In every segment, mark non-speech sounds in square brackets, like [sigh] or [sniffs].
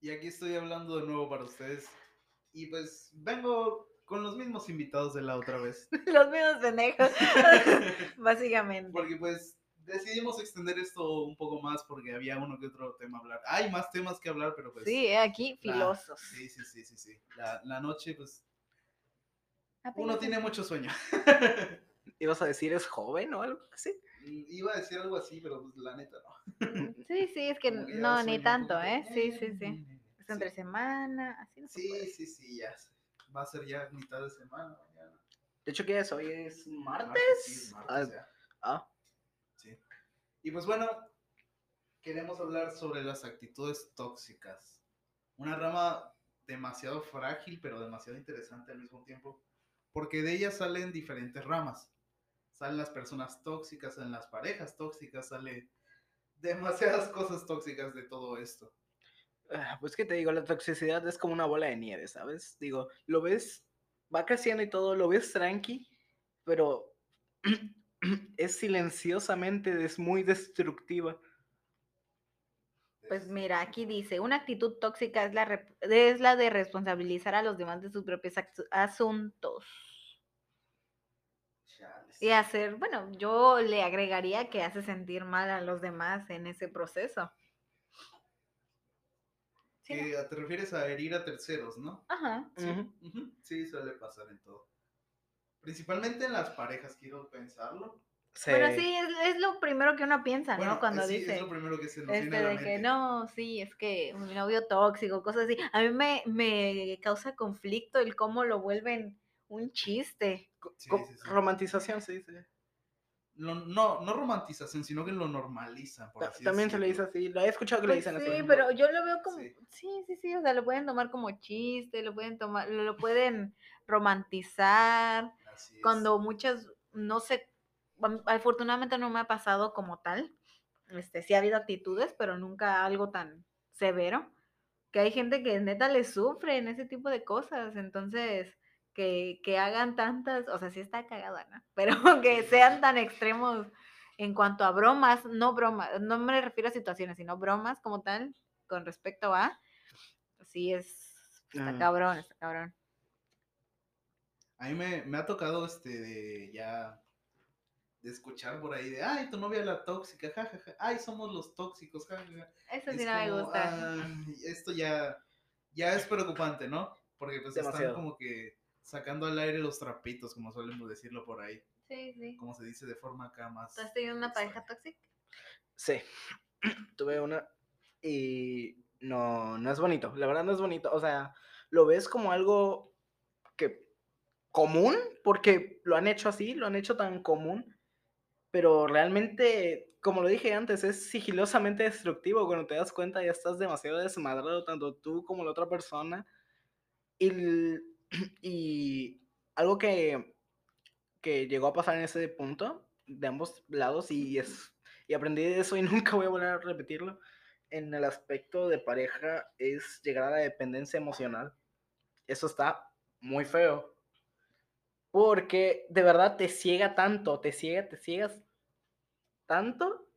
Y aquí estoy hablando de nuevo para ustedes. Y pues vengo con los mismos invitados de la otra vez. [laughs] Los mismos pendejos, [laughs] básicamente. Porque pues decidimos extender esto un poco más porque había uno que otro tema a hablar. Hay más temas que hablar, pero pues... Sí, aquí la- filosos. Sí, sí, sí, sí, sí. La, la noche, pues, Apenas uno tiene mucho sueño. ¿Ibas a decir es joven o algo así? Iba a decir algo así, pero pues la neta no. [laughs] Sí, sí, es que no, ni tanto, ¿eh? Sí, sí, sí. Es Sí. entre semana, así no se Sí, puede. sí, sí, ya. sé. Va a ser ya mitad de semana. mañana. De hecho, ¿qué es? Hoy es martes. Martes, sí, martes, Ah, ah, Sí. Y pues bueno, queremos hablar sobre las actitudes tóxicas. Una rama demasiado frágil, pero demasiado interesante al mismo tiempo, porque de ellas salen diferentes ramas. Salen las personas tóxicas, salen las parejas tóxicas, sale demasiadas cosas tóxicas de todo esto. ah, pues que te digo, la toxicidad es como una bola de nieve, ¿sabes? Digo, lo ves, va creciendo y todo, lo ves tranqui, pero [clears throat] es silenciosamente, es muy destructiva. Pues mira, aquí dice, una actitud tóxica es la, es la de responsabilizar a los demás de sus propios asuntos. Y hacer, bueno, yo le agregaría que hace sentir mal a los demás en ese proceso. ¿Sí, te refieres a herir a terceros, ¿no? Ajá. Sí, sí, suele pasar en todo. Principalmente en las parejas, quiero pensarlo. Pero Se- sí, es, es lo primero que uno piensa, Bueno, ¿no? Cuando sí, dice... es lo primero que se nos Este viene a la de que mente. no, sí, es que mi novio tóxico, cosas así. A mí me, me causa conflicto el cómo lo vuelven un chiste. Sí, sí, sí. Romantización se dice. Lo- no, no romantización, sino que lo normalizan, por así También se le dice así, lo he escuchado que le Pues dicen así. sí, pero yo lo veo como, Sí. sí. sí, sí, o sea, lo pueden tomar como chiste, lo pueden tomar, lo lo pueden romantizar, Así es. cuando muchas, no sé, am- afortunadamente no me ha pasado como tal, este, sí ha habido actitudes, pero nunca algo tan severo, que hay gente que neta le sufre en ese tipo de cosas, entonces, que, que hagan tantas, o sea, sí está cagada, ¿no? [laughs] Pero que sean tan extremos en cuanto a bromas, no bromas, no me refiero a situaciones, sino bromas como tal, con respecto a, sí es, está Ah. cabrón, está cabrón. A mí me, me ha tocado este de ya de escuchar por ahí de ay tu novia la tóxica, jajaja, ay somos los tóxicos, jajaja. Eso sí Es no me gusta. "Ay, esto ya, ya es preocupante, ¿no? Porque pues están Demasiado. como que sacando al aire los trapitos, como solemos decirlo por ahí, Sí, sí. como se dice de forma acá más. ¿Tú has tenido una pareja tóxica? Sí, [clears throat] tuve una y no, no es bonito, la verdad no es bonito, o sea, lo ves como algo que común, porque lo han hecho así, lo han hecho tan común, pero realmente, como lo dije antes, es sigilosamente destructivo, cuando te das cuenta ya estás demasiado desmadrado, tanto tú como la otra persona, y, [clears throat] y algo que, que llegó a pasar en ese punto, de ambos lados, y es y aprendí de eso y [laughs] nunca voy a volver a repetirlo. En el aspecto de pareja es llegar a la dependencia emocional. Eso está muy feo. Porque de verdad te ciega tanto, te ciega, te ciegas tanto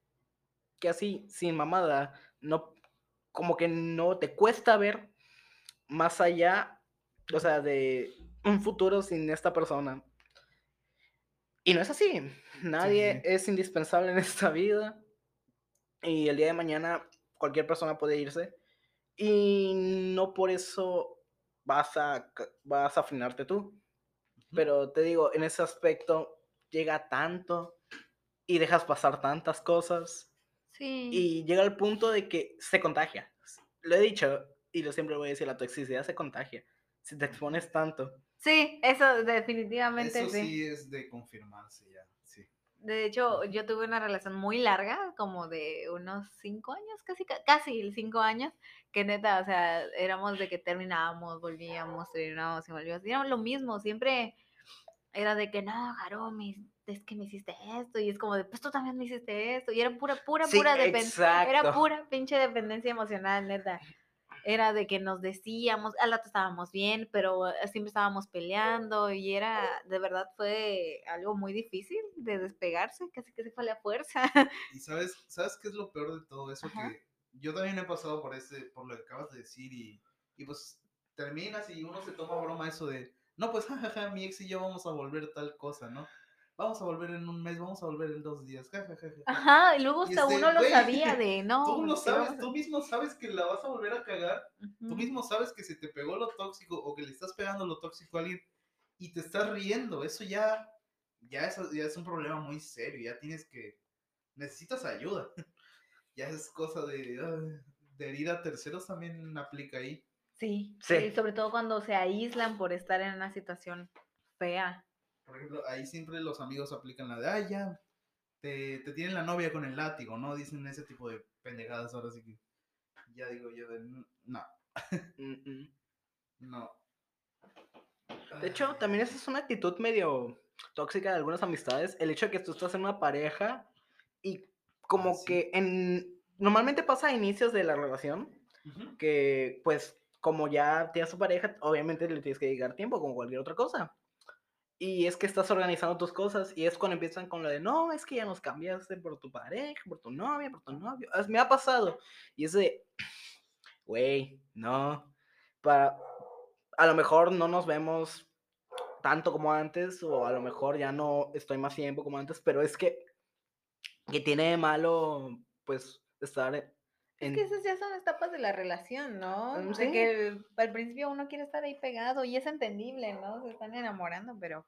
que así, sin mamada, no, como que no te cuesta ver más allá, o sea, de un futuro sin esta persona. Y no es así. Nadie sí. es indispensable en esta vida. Y el día de mañana cualquier persona puede irse. Y no por eso vas a, vas a afinarte tú. Pero te digo, en ese aspecto llega tanto y dejas pasar tantas cosas. Sí. Y llega al punto de que se contagia. Lo he dicho y lo siempre voy a decir, la toxicidad se contagia. Si te expones tanto. Sí, eso definitivamente Eso sí. sí es de confirmarse ya, sí. De hecho, yo tuve una relación muy larga, como de unos cinco años, casi, ca- casi cinco años, que neta, o sea, éramos de que terminábamos, volvíamos, terminábamos y volvíamos. Y era lo mismo, siempre era de que, no, Jaro, me- es que me hiciste esto, y es como de, pues tú también me hiciste esto, y era pura, pura, Sí, pura dependencia, era pura pinche dependencia emocional, neta. Era de que nos decíamos, al rato estábamos bien, pero eh, siempre estábamos peleando y era, de verdad fue algo muy difícil de despegarse, casi que se fue a la fuerza. [laughs] Y sabes, ¿sabes qué es lo peor de todo eso? Ajá. Que yo también he pasado por ese, por lo que acabas de decir y, y pues terminas y uno se toma broma eso de, no, pues jajaja, mi ex y yo vamos a volver tal cosa, ¿no? Vamos a volver en un mes, vamos a volver en dos días. Ajá, y luego hasta este, uno lo sabía de, [laughs] no. Tú lo te sabes, tú mismo sabes que la vas a volver a cagar, tú mismo sabes que se te pegó lo tóxico o que le estás pegando lo tóxico a alguien y te estás riendo, eso ya, ya es, ya es un problema muy serio, ya tienes que, necesitas ayuda, [laughs] ya es cosa de, ay, de herir a terceros también aplica ahí. Sí, Sí. sí, sobre todo cuando se aíslan por estar en una situación fea. Por ejemplo, ahí siempre los amigos aplican la de, ay, ya, te, te tienen la novia con el látigo, ¿no? Dicen ese tipo de pendejadas, ahora sí que, ya digo yo de, "N- no, no. De hecho, también esa es una actitud medio tóxica de algunas amistades. El hecho de que tú estás en una pareja y como Ah, sí. que en... Normalmente pasa a inicios de la relación que pues como ya tienes tu pareja, obviamente le tienes que dedicar tiempo como cualquier otra cosa. Y es que estás organizando tus cosas y es cuando empiezan con lo de, no, es que ya nos cambiaste por tu pareja, por tu novia, por tu novio. Me ha pasado. Y es de, [sniffs] güey, no. Para, a lo mejor no nos vemos tanto como antes o a lo mejor ya no estoy más tiempo como antes, pero es que, que tiene de malo, pues, estar Es en... que esas ya son etapas de la relación, ¿no? Mm, De sí. que al principio uno quiere estar ahí pegado y es entendible, ¿no? Se están enamorando, pero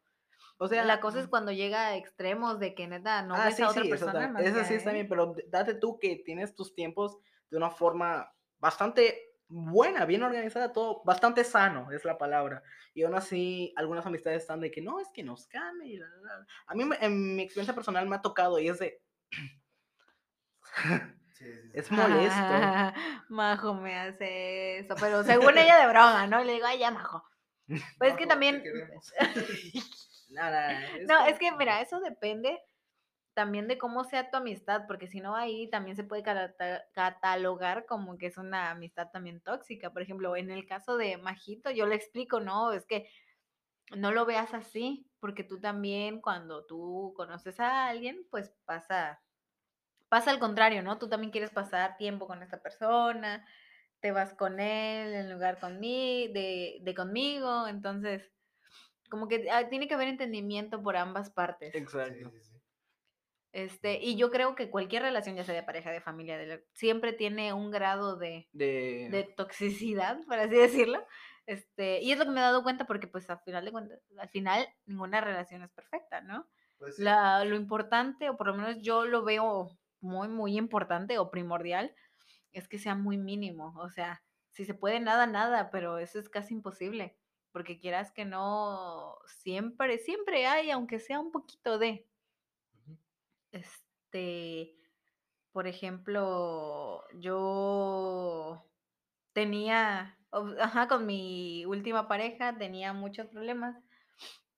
O sea, la cosa es cuando llega a extremos de que neta no ah, ves sí, a otra sí, eso, persona tam- más eso sí está bien, pero d- date tú que tienes tus tiempos de una forma bastante buena, bien organizada, todo bastante sano es la palabra. Y aún así, algunas amistades están de que no, es que nos cambia. y la, la, la". A mí, en mi experiencia personal, me ha tocado y es de. [clears throat] Es molesto. [laughs] Majo me hace eso, pero según ella de broma, ¿no? Y le digo, ay, ya, Majo. [laughs] Pues es que también, queremos. [laughs] Nada, no, es que mira, eso depende también de cómo sea tu amistad, porque si no ahí también se puede catalogar como que es una amistad también tóxica. Por ejemplo, en el caso de Majito, yo le explico, no, es que no lo veas así, porque tú también cuando tú conoces a alguien, pues pasa, pasa al contrario, ¿no? Tú también quieres pasar tiempo con esta persona, te vas con él en lugar conmigo, de, de conmigo, entonces como que ah, tiene que haber entendimiento por ambas partes. Exacto. Sí, sí, sí. Este, y yo creo que cualquier relación, ya sea de pareja, de familia, de siempre tiene un grado de, De, de toxicidad, por así decirlo. Este, y es lo que me he dado cuenta porque pues al final de cuentas, al final ninguna relación es perfecta, ¿no? Pues. La, lo importante, o por lo menos yo lo veo muy, muy importante o primordial, es que sea muy mínimo. O sea, si se puede nada, nada, pero eso es casi imposible. Porque quieras que no, siempre, siempre hay, aunque sea un poquito de, este, por ejemplo, yo tenía, ajá, con mi última pareja tenía muchos problemas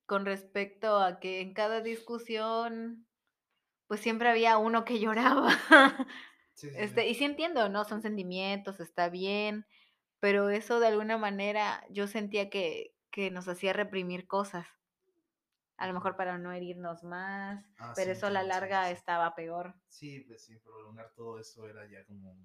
con respecto a que en cada discusión, pues siempre había uno que lloraba. Sí, [laughs] sí, sí. Este, y sí entiendo, ¿no? Son sentimientos, está bien, pero eso de alguna manera yo sentía que, que nos hacía reprimir cosas. A lo mejor para no herirnos más, Ah, pero eso a la larga estaba peor. Sí, pues sí, prolongar todo eso era ya como.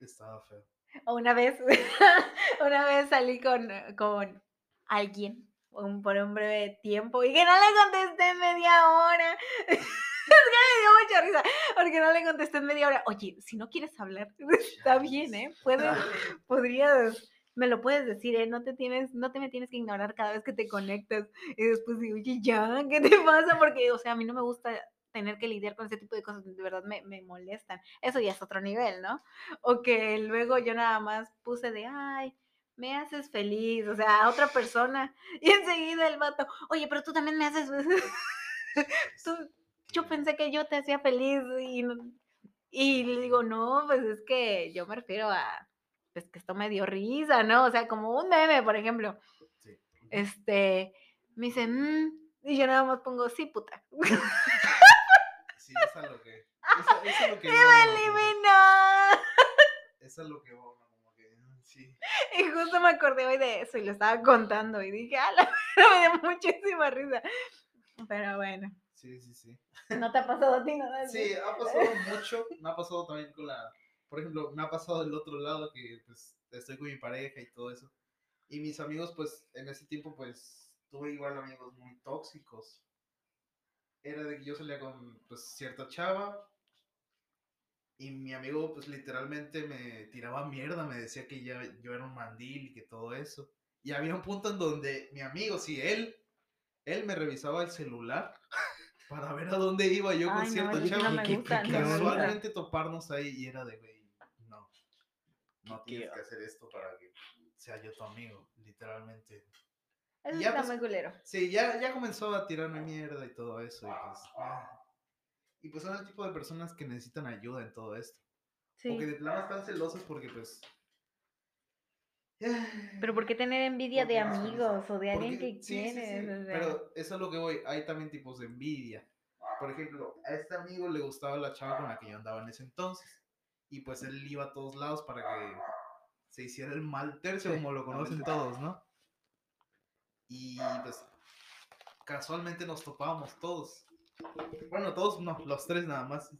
Estaba feo. O Una vez, [laughs] una vez salí con, con alguien un- por un breve tiempo y que no le contesté media hora. Es que me dio mucha risa porque no le contesté en media hora. Oye, si no quieres hablar, [laughs] está bien, ¿eh? Puedes, podrías, me lo puedes decir, ¿eh? No te tienes, no te me tienes que ignorar cada vez que te conectas. Y después digo, oye, ya, ¿qué te pasa? Porque, o sea, a mí no me gusta tener que lidiar con ese tipo de cosas, de verdad me, me molestan. Eso ya es otro nivel, ¿no? O que luego yo nada más puse de, ay, me haces feliz, o sea, a otra persona. Y enseguida el vato, oye, pero tú también me haces... [laughs] tú- yo pensé que yo te hacía feliz y, y le digo, no, pues es que yo me refiero a, pues que esto me dio risa, ¿no? O sea, como un meme, por ejemplo. Sí. Este, me dice, "Mm", y yo nada más pongo, sí, puta. Sí, es a lo que. Es, es a lo que. ¡Me va como que- eliminó! Es a lo que como que. ah, Sí. [laughs] Y justo me acordé hoy de eso y lo estaba contando y dije, ah, la verdad, [laughs] me dio muchísima risa. Pero bueno, Sí, sí, sí. ¿no te ha pasado a ti nada? Sí, ha pasado [laughs] mucho. Me ha pasado también con la por ejemplo, me ha pasado del otro lado que pues estoy con mi pareja y todo eso. Y mis amigos, pues en ese tiempo, pues tuve igual amigos muy tóxicos. Era de que yo salía con pues cierta chava y mi amigo pues literalmente me tiraba mierda, me decía que ya, yo era un mandil y que todo eso. Y había un punto en donde mi amigo, si él, él me revisaba el celular [laughs] para ver a dónde iba yo con no, sí chava. no me ¿Qué- gusta, qué- no me qué gusta. Casualmente toparnos ahí y era de, güey, no, no ¿Qué- tienes que hacer esto para que sea yo tu amigo, literalmente. Eso ya, está pues, muy culero. Sí, ya, ya comenzó a tirarme mierda y todo eso. Y pues, ah. y pues son el tipo de personas que necesitan ayuda en todo esto. O que Sí. de plano están celosos porque pues... Pero ¿por qué tener envidia de porque amigos o de alguien Porque- que sí, sí, sí, quieres? o sea, Pero eso es lo que voy. Hay también tipos de envidia. Por ejemplo, a este amigo le gustaba la chava con la que yo andaba en ese entonces. Y pues él iba a todos lados para que se hiciera el mal tercio, como lo conocen todos, ¿no? Y pues casualmente nos topábamos todos. Bueno, todos no, los tres nada más.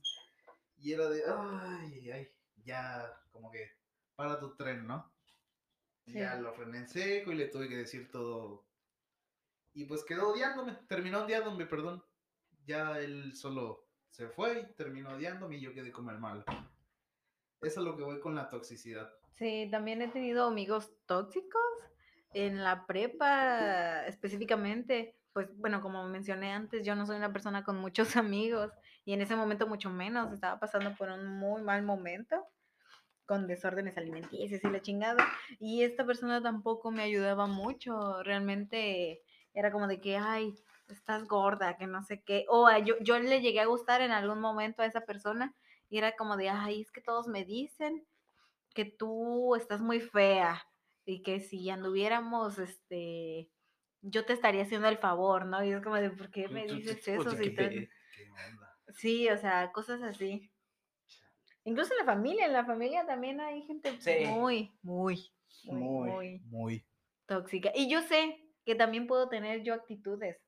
Y era de, ay, ay, ya, como que, para tu tren, ¿no? Y Ya Sí. lo frené en seco y le tuve que decir todo. Y pues quedó odiándome, terminó odiándome, perdón. Ya él solo se fue y terminó odiándome y yo quedé como el malo. Eso es lo que voy con la toxicidad. Sí, también he tenido amigos tóxicos en la prepa específicamente. Pues bueno, como mencioné antes, yo no soy una persona con muchos [laughs] amigos y en ese momento mucho menos. Estaba pasando por un muy mal momento con desórdenes alimenticios y la chingada. Y esta persona tampoco me ayudaba mucho. Realmente era como de que, ay, estás gorda, que no sé qué. O a- yo, yo le llegué a gustar en algún momento a esa persona y era como de, ay, es que todos me dicen que tú estás muy fea y que si anduviéramos, este, yo te estaría haciendo el favor, ¿no? Y es como de, ¿por qué me dices eso? Sí, o sea, cosas así. Incluso en la familia, en la familia también hay gente Sí. muy, muy, muy, Muy. muy Muy. tóxica. Y yo sé que también puedo tener yo actitudes.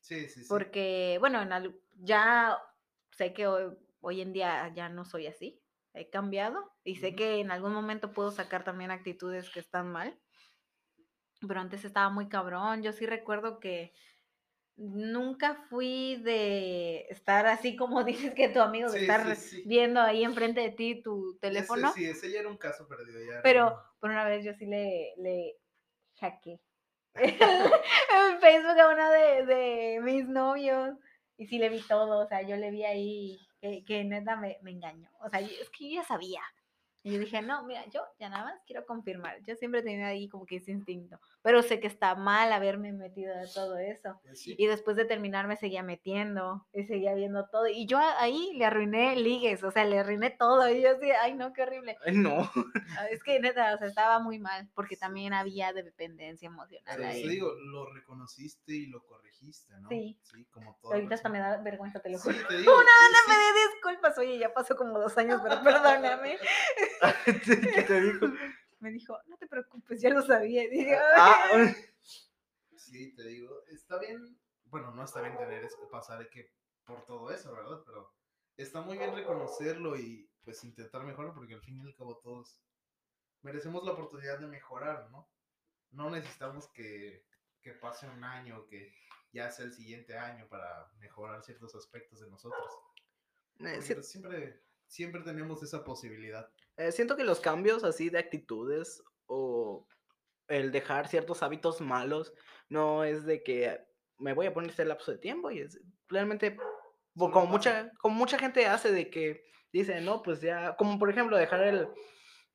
Sí, sí, sí. porque, bueno, en ya sé que hoy, hoy en día ya no soy así, he cambiado y sé Ujú. que en algún momento puedo sacar también actitudes que están mal, pero antes estaba muy cabrón, yo sí recuerdo que nunca fui de estar así como [laughs] dices que tu amigo, de Sí, estar sí, sí. viendo ahí enfrente de ti tu teléfono, Ese, sí, ese ya era un caso perdido. Ya pero por una vez yo sí le, le hackeé [laughs] en Facebook a uno de, de mis novios y sí le vi todo, o sea, yo le vi ahí que, que neta me, me engañó, o sea, es que yo ya sabía. Y yo dije, no, mira, yo ya nada más quiero confirmar. Yo siempre tenido ahí como que ese instinto. Pero sé que está mal haberme metido de todo eso. Pues sí. Y después de terminar me seguía metiendo y seguía viendo todo. Y yo a- ahí le arruiné ligues, o sea, le arruiné todo. Y yo así, ay, no, qué horrible. Ay, no. Ah, Es que neta, o sea, estaba muy mal porque también había de dependencia emocional Pero ahí. te digo, lo reconociste y lo corregiste, ¿no? Sí. Sí, como todo. Ahorita hasta me da vergüenza, te lo Sí, juro. te [laughs] digo. Una sí. me pedí disculpas, oye, ya pasó como dos años, pero [laughs] perdóname. [laughs] ¿Qué te dijo? Me dijo, no te preocupes, ya lo sabía. Y dije, Ah, "Ay". Sí, te digo, está bien, bueno, no está bien tener pasar que por todo eso, ¿verdad? Pero está muy bien reconocerlo y pues intentar mejorar porque al fin y al cabo todos merecemos la oportunidad de mejorar, ¿no? No necesitamos que, que pase un año, que ya sea el siguiente año para mejorar ciertos aspectos de nosotros. Pues, siempre, siempre tenemos esa posibilidad. Eh, siento que los cambios así de actitudes o el dejar ciertos hábitos malos no es de que me voy a poner este lapso de tiempo y es realmente como mucha como mucha gente hace de que dice no pues ya como por ejemplo dejar el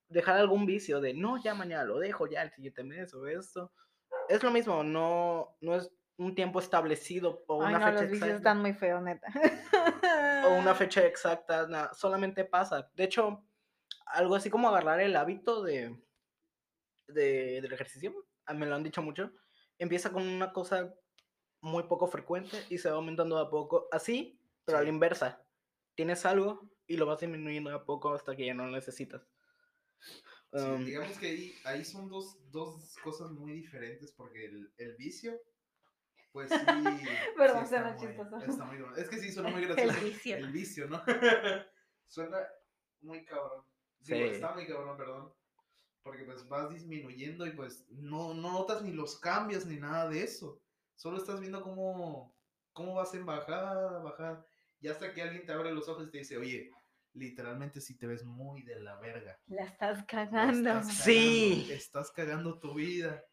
dejar algún vicio de no ya mañana lo dejo ya el siguiente mes o esto es lo mismo no no es un tiempo establecido o Ay, una no, fecha los vicios exacta están muy feos, neta. o una [laughs] fecha exacta, na- solamente pasa. De hecho, algo así como agarrar el hábito de, de- del ejercicio, a mí me lo han dicho mucho, empieza con una cosa muy poco frecuente y se va aumentando de a poco, así, pero a la Sí. inversa. Tienes algo y lo vas disminuyendo de a poco hasta que ya no lo necesitas. Sí, digamos que ahí, ahí son dos, dos cosas muy diferentes porque el, el vicio, pues sí. [laughs] Perdón, sí suena está muy- chistoso. está muy bueno. Es que sí, suena muy [laughs] El gracioso. vicio. El vicio, ¿no? [laughs] suena muy cabrón. Sí. está muy cabrón, perdón. Porque pues vas disminuyendo y pues no, no notas ni los cambios ni nada de eso. Solo estás viendo cómo, cómo vas en bajada, bajada. Y hasta que alguien te abre los ojos y te dice, oye, literalmente si te ves muy de la verga. La estás La cagando. estás Sí. cagando, Estás cagando tu vida.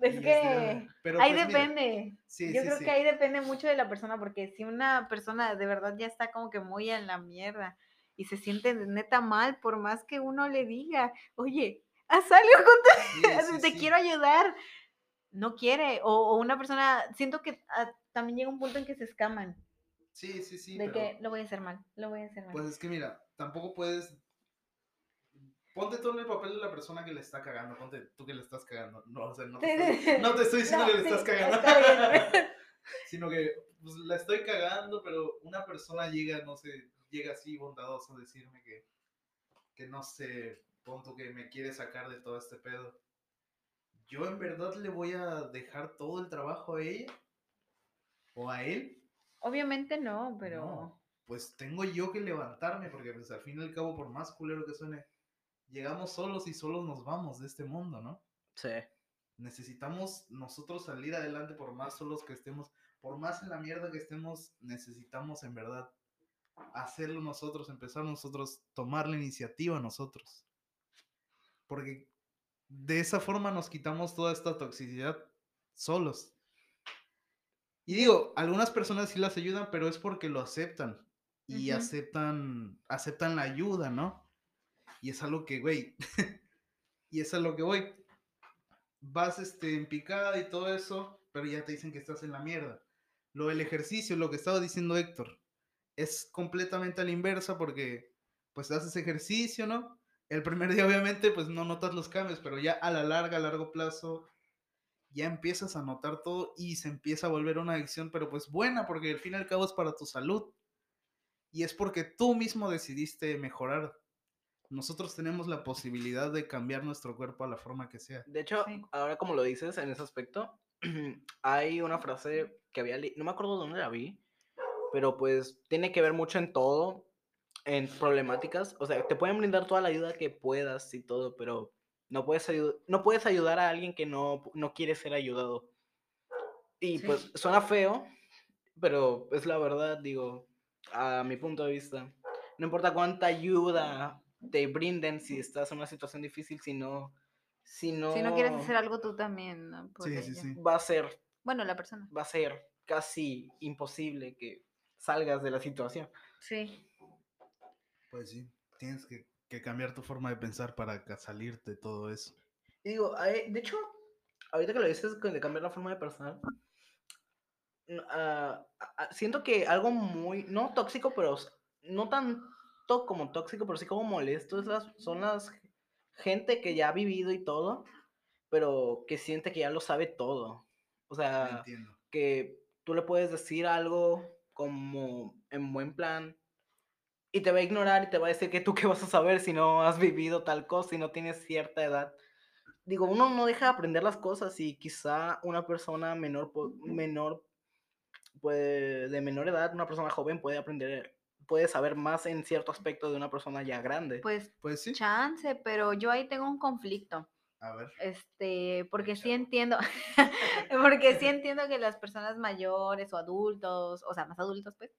Es Y que pero, ahí pues, depende. sí, Yo sí, creo sí. que ahí depende mucho de la persona, porque si una persona de verdad ya está como que muy en la mierda y se siente neta mal, por más que uno le diga, oye, haz algo [laughs] con tu- sí, te sí. quiero ayudar, no quiere. O, o una persona, siento que ah, también llega un punto en que se escaman, Sí, sí, sí. de pero- que lo voy a hacer mal, lo voy a hacer mal. Pues es que mira, tampoco puedes. Ponte tú en el papel de la persona que le está cagando. Ponte tú que le estás cagando. No, o sea, no te, estoy, no te estoy diciendo No, que le estás cagando. está bien. [laughs] sino que pues, la estoy cagando, pero una persona llega, no sé, llega así bondadoso a decirme que, que no sé, punto que me quiere sacar de todo este pedo. Yo en verdad le voy a dejar todo el trabajo a ella o a él. Obviamente no, pero... No, pues tengo yo que levantarme porque pues al fin y al cabo, por más culero que suene, llegamos solos y solos nos vamos de este mundo, ¿no? Sí. Necesitamos nosotros salir adelante por más solos que estemos, por más en la mierda que estemos, necesitamos en verdad hacerlo nosotros, empezar nosotros, tomar la iniciativa nosotros. Porque de esa forma nos quitamos toda esta toxicidad solos. Y digo, algunas personas sí las ayudan, pero es porque lo aceptan. Y aceptan, aceptan la ayuda, ¿no? Y es algo que, güey, [laughs] y es a lo que voy. Vas este, en picada y todo eso, pero ya te dicen que estás en la mierda. Lo del ejercicio, lo que estaba diciendo Héctor, es completamente a la inversa porque pues haces ejercicio, ¿no? El primer día obviamente pues no notas los cambios, pero ya a la larga, a largo plazo, ya empiezas a notar todo y se empieza a volver una adicción, pero pues buena, porque al fin y al cabo es para tu salud. Y es porque tú mismo decidiste mejorar. Nosotros tenemos la posibilidad de cambiar nuestro cuerpo a la forma que sea. De hecho, Sí. ahora como lo dices en ese aspecto, [clears throat] hay una frase que había leído, no me acuerdo dónde la vi, pero pues tiene que ver mucho en todo, en problemáticas. O sea, te pueden brindar toda la ayuda que puedas y todo, pero no puedes, no puedes ayudar a alguien que no, no quiere ser ayudado. Y Sí. pues suena feo, pero es la verdad, digo, a mi punto de vista. No importa cuánta ayuda te brinden si estás en una situación difícil, si no... Si no, Si no quieres hacer algo tú también, ¿no? Por Sí, sí. va a ser Bueno, la persona. va a ser casi imposible que salgas de la situación. Sí. Pues sí, tienes que, que cambiar tu forma de pensar para ca- salir de todo eso. Y digo, ay, de hecho, ahorita que lo dices con- de cambiar la forma de pensar, n- ah, ah, siento que algo muy, no tóxico, pero no tanto como tóxico, pero sí como molesto, es las, son las gente que ya ha vivido y todo, pero que siente que ya lo sabe todo. O sea, Entiendo. que tú le puedes decir algo como en buen plan y te va a ignorar y te va a decir que tú qué vas a saber si no has vivido tal cosa, si no tienes cierta edad. Digo, uno no deja de aprender las cosas y quizá una persona menor, menor puede, de menor edad, una persona joven puede aprender, puede saber más en cierto aspecto de una persona ya grande. Pues Pues sí. chance, pero yo ahí tengo un conflicto. A ver. Este, porque sí entiendo, [laughs] porque sí entiendo que las personas mayores o adultos, o sea, más adultos, pues,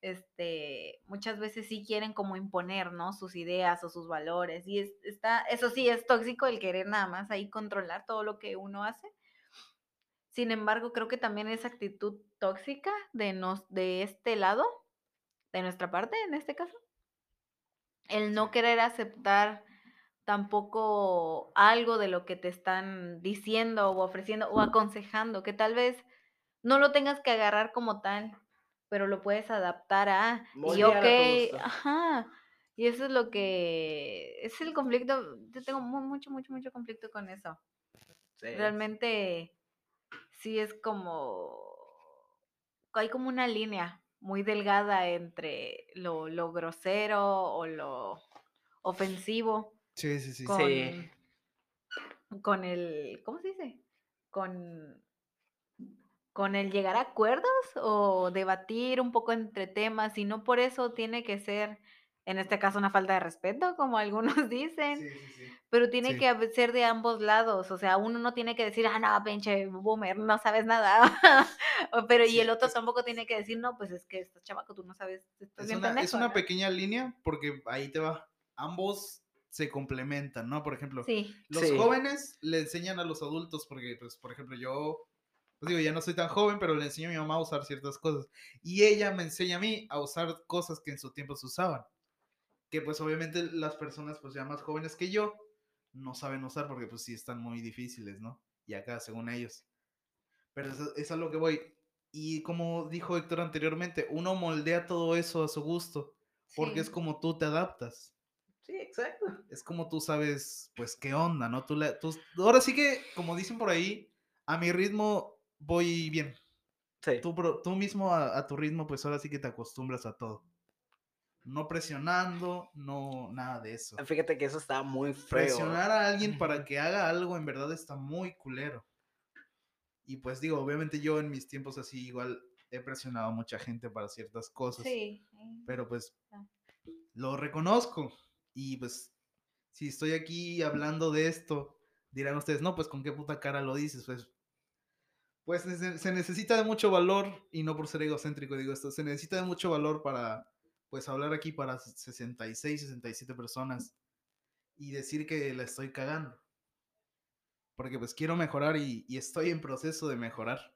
este, muchas veces sí quieren como imponer, ¿no? Sus ideas o sus valores. Y es, está, eso sí, es tóxico el querer nada más ahí controlar todo lo que uno hace. Sin embargo, creo que también esa actitud tóxica de nos, de este lado, de nuestra parte, en este caso, el no querer aceptar tampoco algo de lo que te están diciendo o ofreciendo o aconsejando, que tal vez no lo tengas que agarrar como tal, pero lo puedes adaptar a, y Moldear ok, ajá, y eso es lo que, es el conflicto, yo tengo mu- mucho, mucho, mucho conflicto con eso. Sí. Realmente sí es como, hay como una línea muy delgada entre lo, lo grosero o lo ofensivo Sí, sí, sí. con, Sí. con el, ¿cómo se dice? Con, con el llegar a acuerdos o debatir un poco entre temas y no por eso tiene que ser en este caso una falta de respeto, como algunos [laughs] dicen, Sí, sí, sí. pero tiene que ser de ambos lados, o sea, uno no tiene que decir, ah, no, pinche boomer, no sabes nada, [laughs] pero y el otro tampoco tiene que decir, no, pues es que estás chavaco, tú no sabes, estás Es bien una, es pendejo", una ¿no? pequeña línea porque ahí te va. Ambos se complementan, ¿no? Por ejemplo, Sí, los Sí. jóvenes le enseñan a los adultos porque, pues, por ejemplo, yo, pues digo, ya no soy tan joven, pero le enseño a mi mamá a usar ciertas cosas. Y ella me enseña a mí a usar cosas que en su tiempo se usaban. Que pues obviamente las personas pues ya más jóvenes que yo no saben usar porque pues sí están muy difíciles, ¿no? Y acá según ellos. Pero eso, es a lo que voy. Y como dijo Héctor anteriormente, uno moldea todo eso a su gusto porque es como tú te adaptas. Sí, exacto. Es como tú sabes, pues, qué onda, ¿no? Tú, tú- ahora sí que, como dicen por ahí, a mi ritmo voy bien. Sí. Tú, tú mismo a, a tu ritmo, pues ahora sí que te acostumbras a todo. No presionando, no nada de eso. Fíjate que eso está muy feo. Presionar a alguien para que haga algo en verdad está muy culero. Y pues digo, obviamente yo en mis tiempos así igual he presionado a mucha gente para ciertas cosas. Sí. Pero pues Ah. lo reconozco. Y pues si estoy aquí hablando de esto, dirán ustedes, no, pues con qué puta cara lo dices. Pues, pues se, necesita de mucho valor, y no por ser egocéntrico digo esto, se necesita de mucho valor para pues hablar aquí para 66, 67 personas y decir que la estoy cagando. Porque pues quiero mejorar y, y estoy en proceso de mejorar.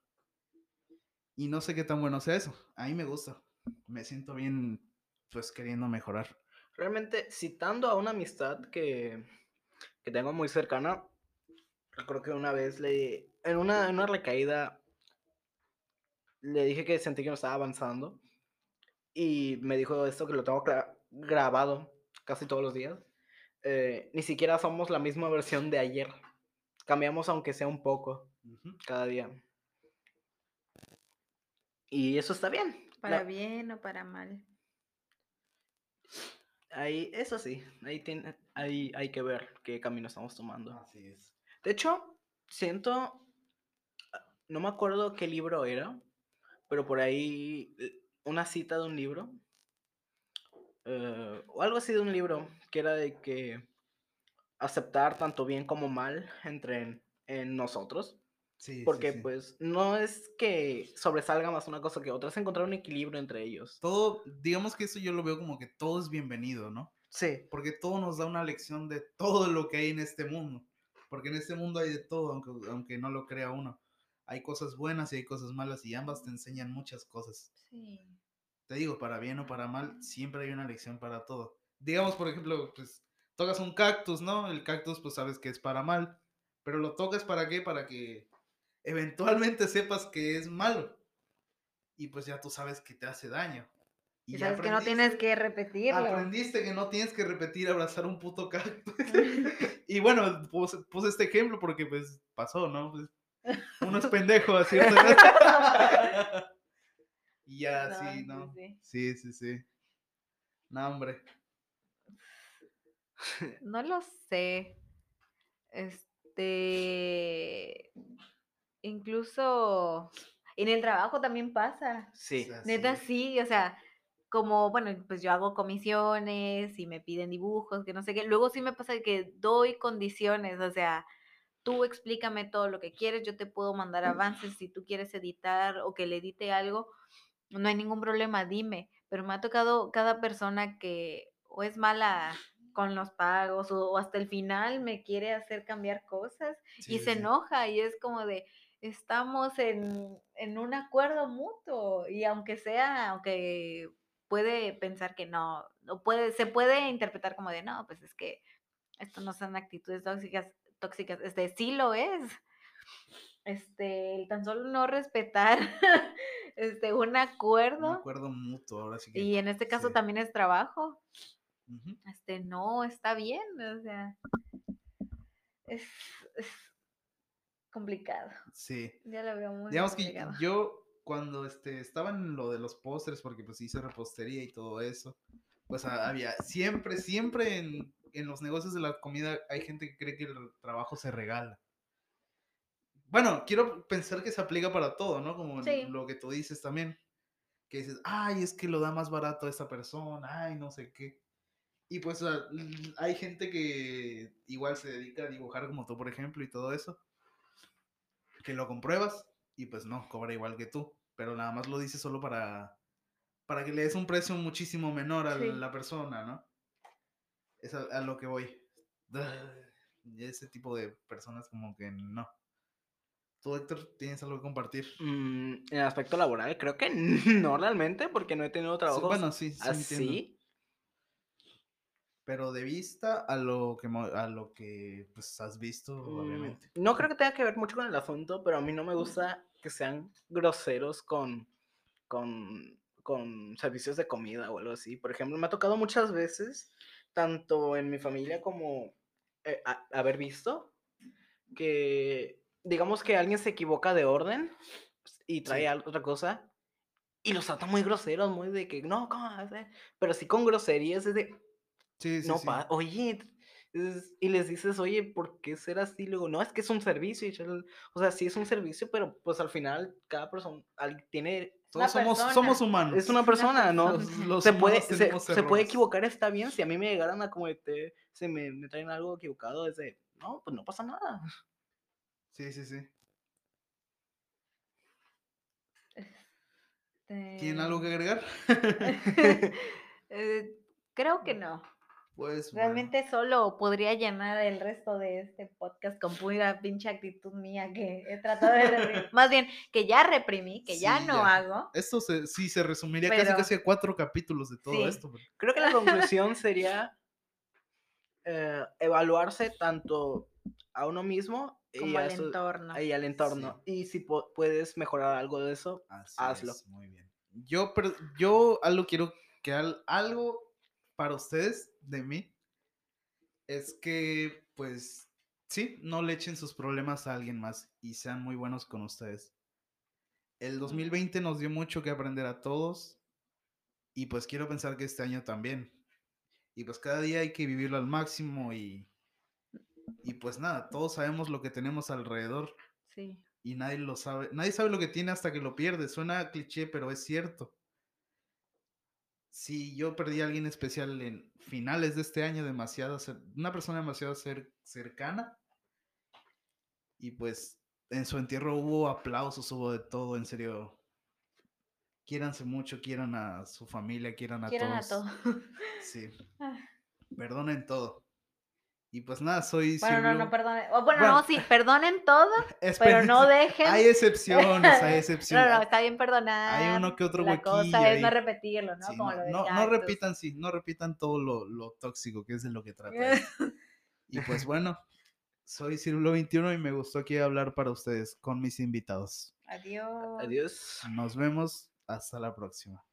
Y no sé qué tan bueno sea eso. A mí me gusta. Me siento bien pues queriendo mejorar. Realmente, citando a una amistad que, que tengo muy cercana, creo que una vez le. En una, en una recaída. Le dije que sentí que no estaba avanzando. Y me dijo esto que lo tengo grabado casi todos los días. eh, ni siquiera somos la misma versión de ayer. Cambiamos aunque sea un poco cada día. Y eso está bien. Para La- bien o para mal. Ahí, eso sí, ahí, tiene, ahí hay que ver qué camino estamos tomando. Así es. De hecho, siento, no me acuerdo qué libro era, pero por ahí eh, una cita de un libro, eh, o algo así de un libro, que era de que aceptar tanto bien como mal entre en, en nosotros, Sí, sí, porque sí. pues no es que sobresalga más una cosa que otra, es encontrar un equilibrio entre ellos. Todo, digamos que eso yo lo veo como que todo es bienvenido, ¿no? Sí, Porque todo nos da una lección de todo lo que hay en este mundo. Porque en este mundo hay de todo, aunque, aunque no lo crea uno. Hay cosas buenas y hay cosas malas y ambas te enseñan muchas cosas. Sí. Te digo, para bien o para mal, siempre hay una lección para todo. Digamos, por ejemplo, pues tocas un cactus, ¿no? El cactus pues sabes que es para mal, pero lo tocas para qué? Para que eventualmente sepas que es malo. Y pues ya tú sabes que te hace daño. Y ya sabes que no tienes que repetirlo. Aprendiste que no tienes que repetir abrazar un puto cactus. [laughs] y bueno, puse, puse este ejemplo porque pues pasó, ¿no? Pues, uno es [laughs] pendejo a cierta edad. y ya, No, sí, ¿no? sí. Sí, sí, sí. No, hombre. No lo sé. Este. Incluso en el trabajo también pasa. sí. Sea, Neta, sí. sí, o sea, como, bueno, pues yo hago comisiones y me piden dibujos, que no sé qué. Luego sí me pasa que doy condiciones, o sea, tú explícame todo lo que quieres, yo te puedo mandar avances si tú quieres editar o que le edite algo, no hay ningún problema, dime. Pero me ha tocado cada persona que o es mala con los pagos o, o hasta el final me quiere hacer cambiar cosas Sí, y sí, se sí. enoja y es como de estamos en, en un acuerdo mutuo y aunque sea, aunque puede pensar que no, no puede, se puede interpretar como de no, pues es que esto no son actitudes tóxicas, tóxicas, este sí lo es. Este, el tan solo no respetar [laughs] este un Un acuerdo acuerdo mutuo, ahora sí que. y en este caso sí. también es trabajo. Este, no, está bien, o sea, es, es complicado. Sí. Ya lo veo muy Digamos que yo cuando este, estaba en lo de los postres, porque pues hice repostería y todo eso, pues ha- había siempre, siempre en, en los negocios de la comida hay gente que cree que el trabajo se regala. Bueno, quiero pensar que se aplica para todo, ¿no? Como Sí. lo que tú dices también, que dices, ay, es que lo da más barato a esta persona, ay, no sé qué. Y pues hay gente que igual se dedica a dibujar como tú, por ejemplo, y todo eso. Que lo compruebas y pues no, cobra igual que tú. Pero nada más lo dices solo para, para que le des un precio muchísimo menor a Sí. la persona, ¿no? Es a, a lo que voy. Y [sighs] ese tipo de personas como que no. ¿Tú, Héctor, tienes algo que compartir? Mm, en el aspecto laboral, creo que [laughs] no realmente, porque no he tenido Sí, trabajos bueno, sí, sí entiendo. así. Pero de vista a lo que a lo que pues has visto, Mm, obviamente. No creo que tenga que ver mucho con el asunto, pero a mí no me gusta que sean groseros con, con, con servicios de comida o algo así. Por ejemplo, me ha tocado muchas veces, tanto en mi familia como eh, a- haber visto, que digamos que alguien se equivoca de orden y trae Sí. otra cosa y los trata muy groseros, muy de que no, ¿cómo hacer?". Pero sí con groserías, es de, Sí, sí, no, sí. pa, oye, es- y les dices, oye, ¿por qué ser así? Luego, no, es que es un servicio. y O sea, sí es un servicio, pero pues al final cada persona al- tiene, Todos somos, persona. somos humanos. es una persona, ¿no? Los, se puede, se, se puede equivocar, está bien. Si a mí me llegaran a cometer, se me, me traen algo equivocado, es de, no, pues no pasa nada. Sí, sí, sí. Este, ¿Tienen algo que agregar? [laughs] Eh, creo que no. Pues bueno. Realmente solo podría llenar el resto de este podcast con pura pinche actitud mía que he tratado de reprimir. [laughs] Más bien, que ya reprimí, que ya no ya. hago. Esto se, sí se resumiría casi Pero- casi a cuatro capítulos de todo Sí. esto. pero- Creo que la conclusión sería eh, evaluarse tanto a uno mismo y, Como a al entorno. y al entorno. Y si puedes mejorar algo de eso, Así Hazlo. es, muy bien. Yo, per- yo algo quiero que al- algo para ustedes de mí es que, pues, sí, no le echen sus problemas a alguien más y sean muy buenos con ustedes. El 2020 nos dio mucho que aprender a todos y pues quiero pensar que este año también. Y pues cada día hay que vivirlo al máximo y, y pues nada, todos sabemos lo que tenemos alrededor Sí. y nadie lo sabe. Nadie sabe lo que tiene hasta que lo pierde. Suena cliché, pero es cierto. Si yo perdí a alguien especial en finales de este año, demasiado una persona demasiado cer- cercana. Y pues en su entierro hubo aplausos, hubo de todo, en serio. Quiéranse mucho, quieran a su familia, quieran a Quieran a todos. todos. Sí, [laughs] Ah. perdonen todo. Y pues nada, soy Bueno, no, no, perdonen. o bueno, Bueno. no, sí, perdonen todo, [laughs] pero no dejen. Hay excepciones, hay [laughs] No, excepciones. no, está bien perdonar. uno que otro La huequillo cosa es no repetirlo, ¿no? Sí, Como no, lo de no- no repitan, sí, no repitan todo lo, lo tóxico que es de lo que trata. [laughs] Y pues bueno, soy Círculo 21 y me gustó aquí hablar para ustedes con mis invitados. Adiós. adiós. Nos vemos, hasta la próxima.